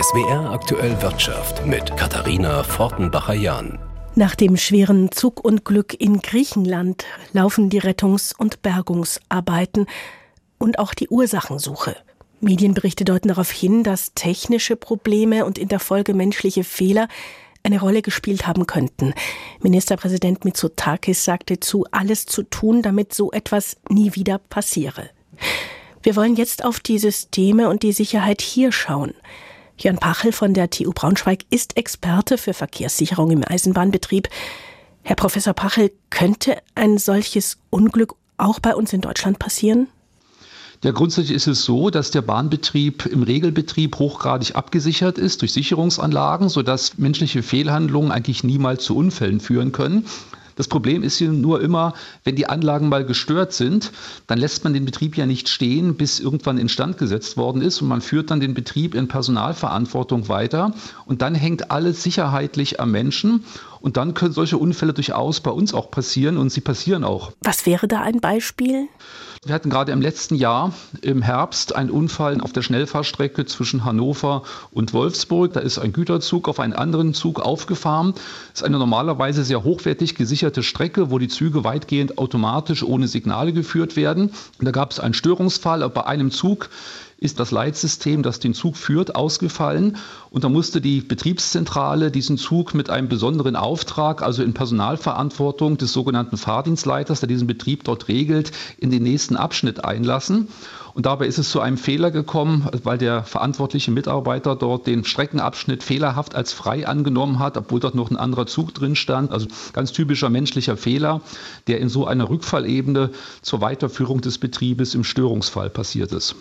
SWR aktuell Wirtschaft mit Katharina Fortenbacher-Jahn. Nach dem schweren Zugunglück in Griechenland laufen die Rettungs- und Bergungsarbeiten und auch die Ursachensuche. Medienberichte deuten darauf hin, dass technische Probleme und in der Folge menschliche Fehler eine Rolle gespielt haben könnten. Ministerpräsident Mitsotakis sagte zu, alles zu tun, damit so etwas nie wieder passiere. Wir wollen jetzt auf die Systeme und die Sicherheit hier schauen. Jörn Pachel von der TU Braunschweig ist Experte für Verkehrssicherung im Eisenbahnbetrieb. Herr Professor Pachel, könnte ein solches Unglück auch bei uns in Deutschland passieren? Ja, grundsätzlich ist es so, dass der Bahnbetrieb im Regelbetrieb hochgradig abgesichert ist durch Sicherungsanlagen, sodass menschliche Fehlhandlungen eigentlich niemals zu Unfällen führen können. Das Problem ist hier nur immer, wenn die Anlagen mal gestört sind, dann lässt man den Betrieb ja nicht stehen, bis irgendwann instand gesetzt worden ist und man führt dann den Betrieb in Personalverantwortung weiter und dann hängt alles sicherheitlich am Menschen und dann können solche Unfälle durchaus bei uns auch passieren und sie passieren auch. Was wäre da ein Beispiel? Wir hatten gerade im letzten Jahr im Herbst einen Unfall auf der Schnellfahrstrecke zwischen Hannover und Wolfsburg. Da ist ein Güterzug auf einen anderen Zug aufgefahren. Das ist eine normalerweise sehr hochwertig gesicherte Strecke, wo die Züge weitgehend automatisch ohne Signale geführt werden. Und da gab es einen Störungsfall bei einem Zug ist das Leitsystem, das den Zug führt, ausgefallen. Und da musste die Betriebszentrale diesen Zug mit einem besonderen Auftrag, also in Personalverantwortung des sogenannten Fahrdienstleiters, der diesen Betrieb dort regelt, in den nächsten Abschnitt einlassen. Und dabei ist es zu einem Fehler gekommen, weil der verantwortliche Mitarbeiter dort den Streckenabschnitt fehlerhaft als frei angenommen hat, obwohl dort noch ein anderer Zug drin stand. Also ganz typischer menschlicher Fehler, der in so einer Rückfallebene zur Weiterführung des Betriebes im Störungsfall passiert ist.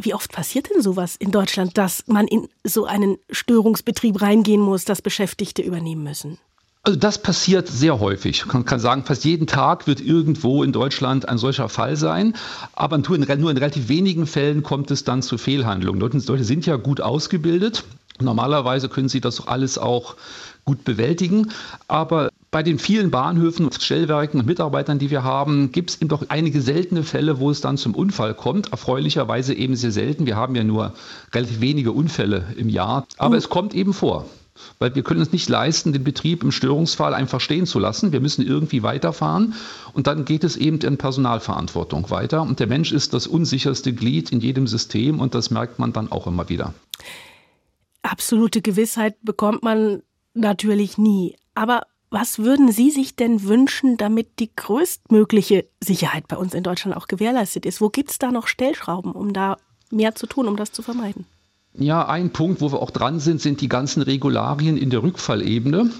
Wie oft passiert denn sowas in Deutschland, dass man in so einen Störungsbetrieb reingehen muss, dass Beschäftigte übernehmen müssen? Also das passiert sehr häufig. Man kann sagen, fast jeden Tag wird irgendwo in Deutschland ein solcher Fall sein. Aber nur in, nur in relativ wenigen Fällen kommt es dann zu Fehlhandlungen. Leute sind ja gut ausgebildet. Normalerweise können sie das alles auch gut bewältigen. Aber bei den vielen Bahnhöfen, Stellwerken und Mitarbeitern, die wir haben, gibt es eben doch einige seltene Fälle, wo es dann zum Unfall kommt. Erfreulicherweise eben sehr selten. Wir haben ja nur relativ wenige Unfälle im Jahr. Aber mhm. es kommt eben vor. Weil wir können es nicht leisten, den Betrieb im Störungsfall einfach stehen zu lassen. Wir müssen irgendwie weiterfahren. Und dann geht es eben in Personalverantwortung weiter. Und der Mensch ist das unsicherste Glied in jedem System. Und das merkt man dann auch immer wieder. Absolute Gewissheit bekommt man natürlich nie. Aber was würden Sie sich denn wünschen, damit die größtmögliche Sicherheit bei uns in Deutschland auch gewährleistet ist? Wo gibt es da noch Stellschrauben, um da mehr zu tun, um das zu vermeiden? Ja, ein Punkt, wo wir auch dran sind, sind die ganzen Regularien in der Rückfallebene.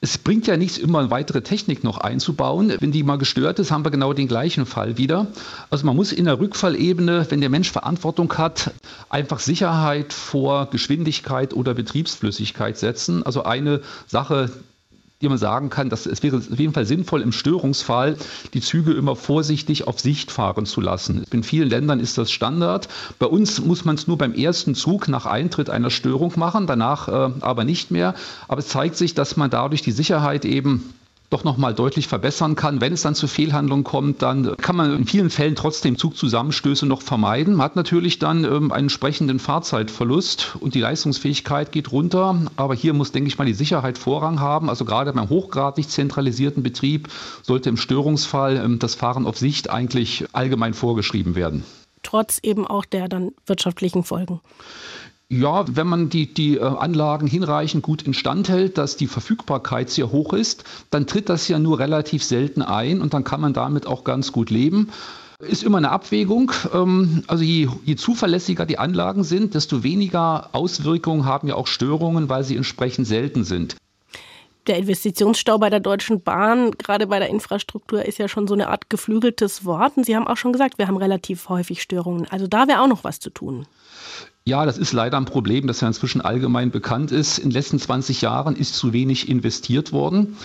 Es bringt ja nichts, immer weitere Technik noch einzubauen. Wenn die mal gestört ist, haben wir genau den gleichen Fall wieder. Also man muss in der Rückfallebene, wenn der Mensch Verantwortung hat, einfach Sicherheit vor Geschwindigkeit oder Betriebsflüssigkeit setzen. Also eine Sache, die man sagen kann, dass es wäre auf jeden Fall sinnvoll, im Störungsfall die Züge immer vorsichtig auf Sicht fahren zu lassen. In vielen Ländern ist das Standard. Bei uns muss man es nur beim ersten Zug nach Eintritt einer Störung machen, danach äh, aber nicht mehr. Aber es zeigt sich, dass man dadurch die Sicherheit eben doch nochmal deutlich verbessern kann. Wenn es dann zu Fehlhandlungen kommt, dann kann man in vielen Fällen trotzdem Zugzusammenstöße noch vermeiden. Man hat natürlich dann ähm, einen entsprechenden Fahrzeitverlust und die Leistungsfähigkeit geht runter. Aber hier muss, denke ich mal, die Sicherheit Vorrang haben. Also gerade beim hochgradig zentralisierten Betrieb sollte im Störungsfall ähm, das Fahren auf Sicht eigentlich allgemein vorgeschrieben werden. Trotz eben auch der dann wirtschaftlichen Folgen. Ja, wenn man die, die äh, Anlagen hinreichend gut instand hält, dass die Verfügbarkeit sehr hoch ist, dann tritt das ja nur relativ selten ein und dann kann man damit auch ganz gut leben. Ist immer eine Abwägung. Ähm, also je, je zuverlässiger die Anlagen sind, desto weniger Auswirkungen haben ja auch Störungen, weil sie entsprechend selten sind der Investitionsstau bei der Deutschen Bahn, gerade bei der Infrastruktur, ist ja schon so eine Art geflügeltes Wort. Und Sie haben auch schon gesagt, wir haben relativ häufig Störungen. Also da wäre auch noch was zu tun. Ja, das ist leider ein Problem, das ja inzwischen allgemein bekannt ist. In den letzten 20 Jahren ist zu wenig investiert worden.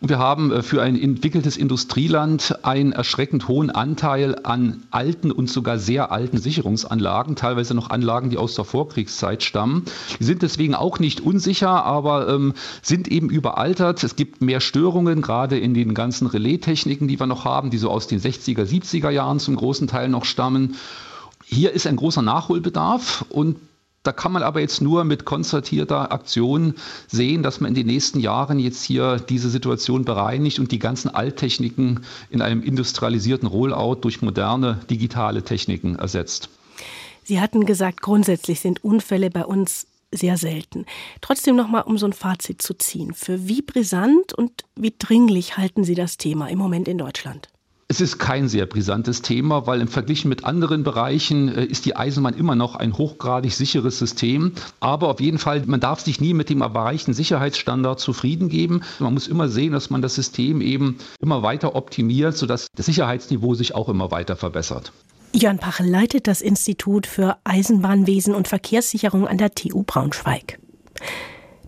Und wir haben äh, für ein entwickeltes Industrieland einen erschreckend hohen Anteil an alten und sogar sehr alten Sicherungsanlagen, teilweise noch Anlagen, die aus der Vorkriegszeit stammen. Die sind deswegen auch nicht unsicher, aber ähm, sind eben überaltert. Es gibt mehr Störungen, gerade in den ganzen Relaistechniken, die wir noch haben, die so aus den 60er, 70er Jahren zum großen Teil noch stammen. Hier ist ein großer Nachholbedarf und Da kann man aber jetzt nur mit konzertierter Aktion sehen, dass man in den nächsten Jahren jetzt hier diese Situation bereinigt und die ganzen Alttechniken in einem industrialisierten Rollout durch moderne digitale Techniken ersetzt. Sie hatten gesagt, grundsätzlich sind Unfälle bei uns sehr selten. Trotzdem noch mal, um so ein Fazit zu ziehen. Für wie brisant und wie dringlich halten Sie das Thema im Moment in Deutschland? Es ist kein sehr brisantes Thema, weil im Vergleich mit anderen Bereichen äh, ist die Eisenbahn immer noch ein hochgradig sicheres System. Aber auf jeden Fall, man darf sich nie mit dem erreichten Sicherheitsstandard zufrieden geben. Man muss immer sehen, dass man das System eben immer weiter optimiert, sodass das Sicherheitsniveau sich auch immer weiter verbessert. Jörn Pachel leitet das Institut für Eisenbahnwesen und Verkehrssicherung an der TU Braunschweig.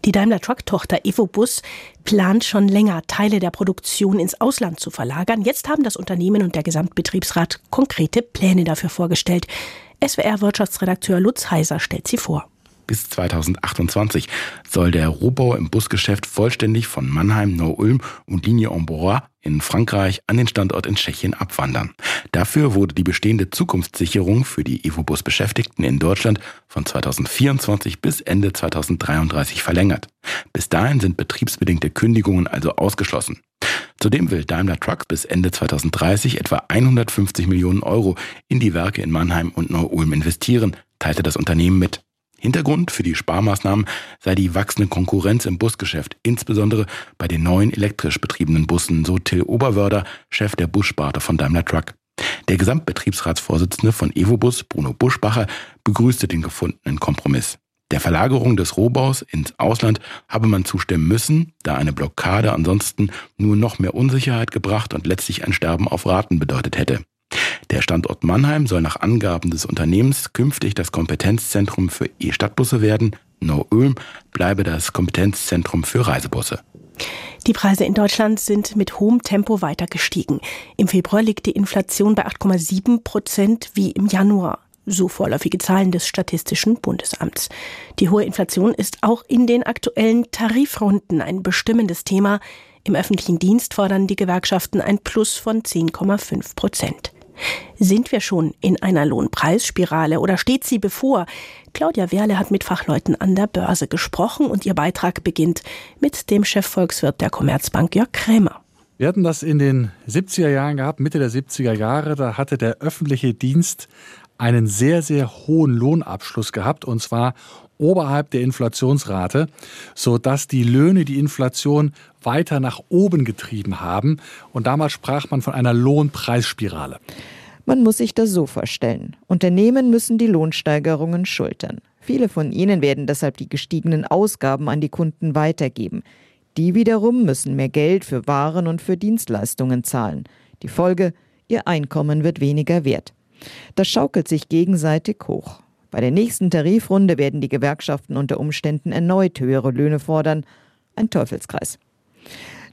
Die Daimler Truck-Tochter Evobus plant schon länger, Teile der Produktion ins Ausland zu verlagern. Jetzt haben das Unternehmen und der Gesamtbetriebsrat konkrete Pläne dafür vorgestellt. SWR-Wirtschaftsredakteur Lutz Heiser stellt sie vor. Bis 2028 soll der Rohbau im Busgeschäft vollständig von Mannheim, Neu-Ulm und Linie Amboise in Frankreich an den Standort in Tschechien abwandern. Dafür wurde die bestehende Zukunftssicherung für die Evobus-Beschäftigten in Deutschland von 2024 bis Ende 2033 verlängert. Bis dahin sind betriebsbedingte Kündigungen also ausgeschlossen. Zudem will Daimler Truck bis Ende 2030 etwa 150 Millionen Euro in die Werke in Mannheim und Neu-Ulm investieren, teilte das Unternehmen mit. Hintergrund für die Sparmaßnahmen sei die wachsende Konkurrenz im Busgeschäft, insbesondere bei den neuen elektrisch betriebenen Bussen, so Till Oberwörder, Chef der Bussparte von Daimler Truck. Der Gesamtbetriebsratsvorsitzende von Evobus, Bruno Buschbacher, begrüßte den gefundenen Kompromiss. Der Verlagerung des Rohbaus ins Ausland habe man zustimmen müssen, da eine Blockade ansonsten nur noch mehr Unsicherheit gebracht und letztlich ein Sterben auf Raten bedeutet hätte. Der Standort Mannheim soll nach Angaben des Unternehmens künftig das Kompetenzzentrum für E-Stadtbusse werden. Neu-Ulm bleibe das Kompetenzzentrum für Reisebusse. Die Preise in Deutschland sind mit hohem Tempo weiter gestiegen. Im Februar liegt die Inflation bei 8,7 Prozent wie im Januar. So vorläufige Zahlen des Statistischen Bundesamts. Die hohe Inflation ist auch in den aktuellen Tarifrunden ein bestimmendes Thema. Im öffentlichen Dienst fordern die Gewerkschaften ein Plus von 10,5 Prozent. Sind wir schon in einer Lohnpreisspirale oder steht sie bevor? Claudia Werle hat mit Fachleuten an der Börse gesprochen und ihr Beitrag beginnt mit dem Chefvolkswirt der Commerzbank Jörg Krämer. Wir hatten das in den 70er Jahren gehabt, Mitte der 70er Jahre. Da hatte der öffentliche Dienst einen sehr, sehr hohen Lohnabschluss gehabt und zwar oberhalb der Inflationsrate, sodass die Löhne die Inflation weiter nach oben getrieben haben. Und damals sprach man von einer Lohnpreisspirale. Man muss sich das so vorstellen. Unternehmen müssen die Lohnsteigerungen schultern. Viele von ihnen werden deshalb die gestiegenen Ausgaben an die Kunden weitergeben. Die wiederum müssen mehr Geld für Waren und für Dienstleistungen zahlen. Die Folge, ihr Einkommen wird weniger wert. Das schaukelt sich gegenseitig hoch. Bei der nächsten Tarifrunde werden die Gewerkschaften unter Umständen erneut höhere Löhne fordern. Ein Teufelskreis.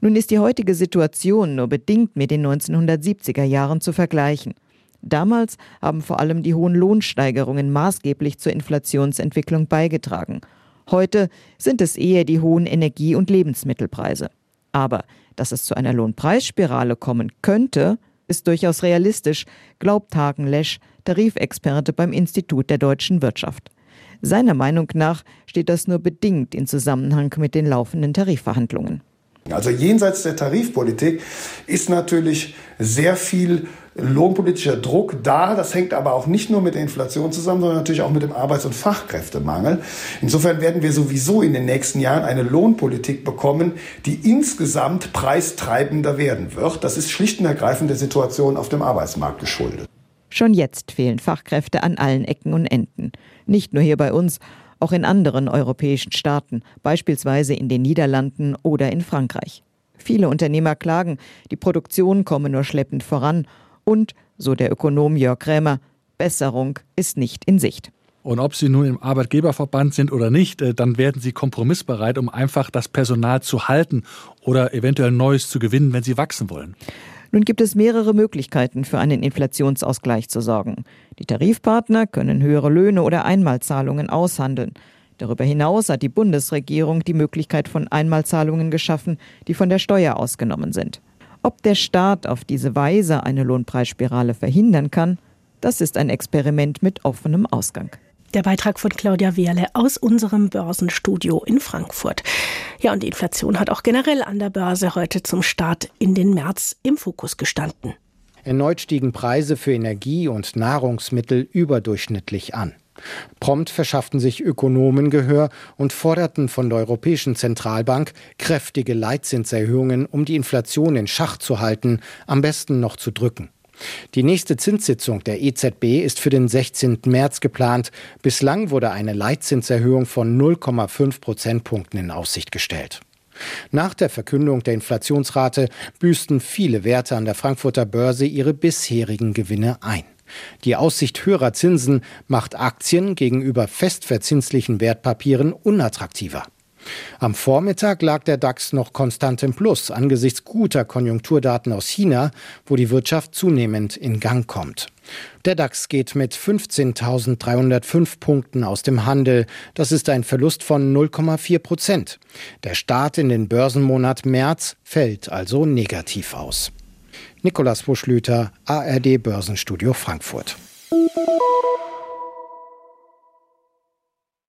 Nun ist die heutige Situation nur bedingt mit den 1970er Jahren zu vergleichen. Damals haben vor allem die hohen Lohnsteigerungen maßgeblich zur Inflationsentwicklung beigetragen. Heute sind es eher die hohen Energie- und Lebensmittelpreise. Aber dass es zu einer Lohnpreisspirale kommen könnte, ist durchaus realistisch, glaubt Hagen Lesch, Tarifexperte beim Institut der deutschen Wirtschaft. Seiner Meinung nach steht das nur bedingt in Zusammenhang mit den laufenden Tarifverhandlungen. Also jenseits der Tarifpolitik ist natürlich sehr viel lohnpolitischer Druck da. Das hängt aber auch nicht nur mit der Inflation zusammen, sondern natürlich auch mit dem Arbeits- und Fachkräftemangel. Insofern werden wir sowieso in den nächsten Jahren eine Lohnpolitik bekommen, die insgesamt preistreibender werden wird. Das ist schlicht und ergreifend der Situation auf dem Arbeitsmarkt geschuldet. Schon jetzt fehlen Fachkräfte an allen Ecken und Enden. Nicht nur hier bei uns, auch in anderen europäischen Staaten, beispielsweise in den Niederlanden oder in Frankreich. Viele Unternehmer klagen, die Produktion komme nur schleppend voran und, so der Ökonom Jörg Krämer, Besserung ist nicht in Sicht. Und ob Sie nun im Arbeitgeberverband sind oder nicht, äh, dann werden Sie kompromissbereit, um einfach das Personal zu halten oder eventuell Neues zu gewinnen, wenn Sie wachsen wollen. Nun gibt es mehrere Möglichkeiten, für einen Inflationsausgleich zu sorgen. Die Tarifpartner können höhere Löhne oder Einmalzahlungen aushandeln. Darüber hinaus hat die Bundesregierung die Möglichkeit von Einmalzahlungen geschaffen, die von der Steuer ausgenommen sind. Ob der Staat auf diese Weise eine Lohnpreisspirale verhindern kann, das ist ein Experiment mit offenem Ausgang. Der Beitrag von Claudia Wehrle aus unserem Börsenstudio in Frankfurt. Ja, und die Inflation hat auch generell an der Börse heute zum Start in den März im Fokus gestanden. Erneut stiegen Preise für Energie und Nahrungsmittel überdurchschnittlich an. Prompt verschafften sich Ökonomen Gehör und forderten von der Europäischen Zentralbank kräftige Leitzinserhöhungen, um die Inflation in Schach zu halten, am besten noch zu drücken. Die nächste Zinssitzung der EZB ist für den 16. März geplant. Bislang wurde eine Leitzinserhöhung von 0,5 Prozentpunkten in Aussicht gestellt. Nach der Verkündung der Inflationsrate büßten viele Werte an der Frankfurter Börse ihre bisherigen Gewinne ein. Die Aussicht höherer Zinsen macht Aktien gegenüber festverzinslichen Wertpapieren unattraktiver. Am Vormittag lag der DAX noch konstant im Plus angesichts guter Konjunkturdaten aus China, wo die Wirtschaft zunehmend in Gang kommt. Der DAX geht mit 15.305 Punkten aus dem Handel. Das ist ein Verlust von 0,4 Prozent. Der Start in den Börsenmonat März fällt also negativ aus. Nikolas Buschlüter, ARD Börsenstudio Frankfurt.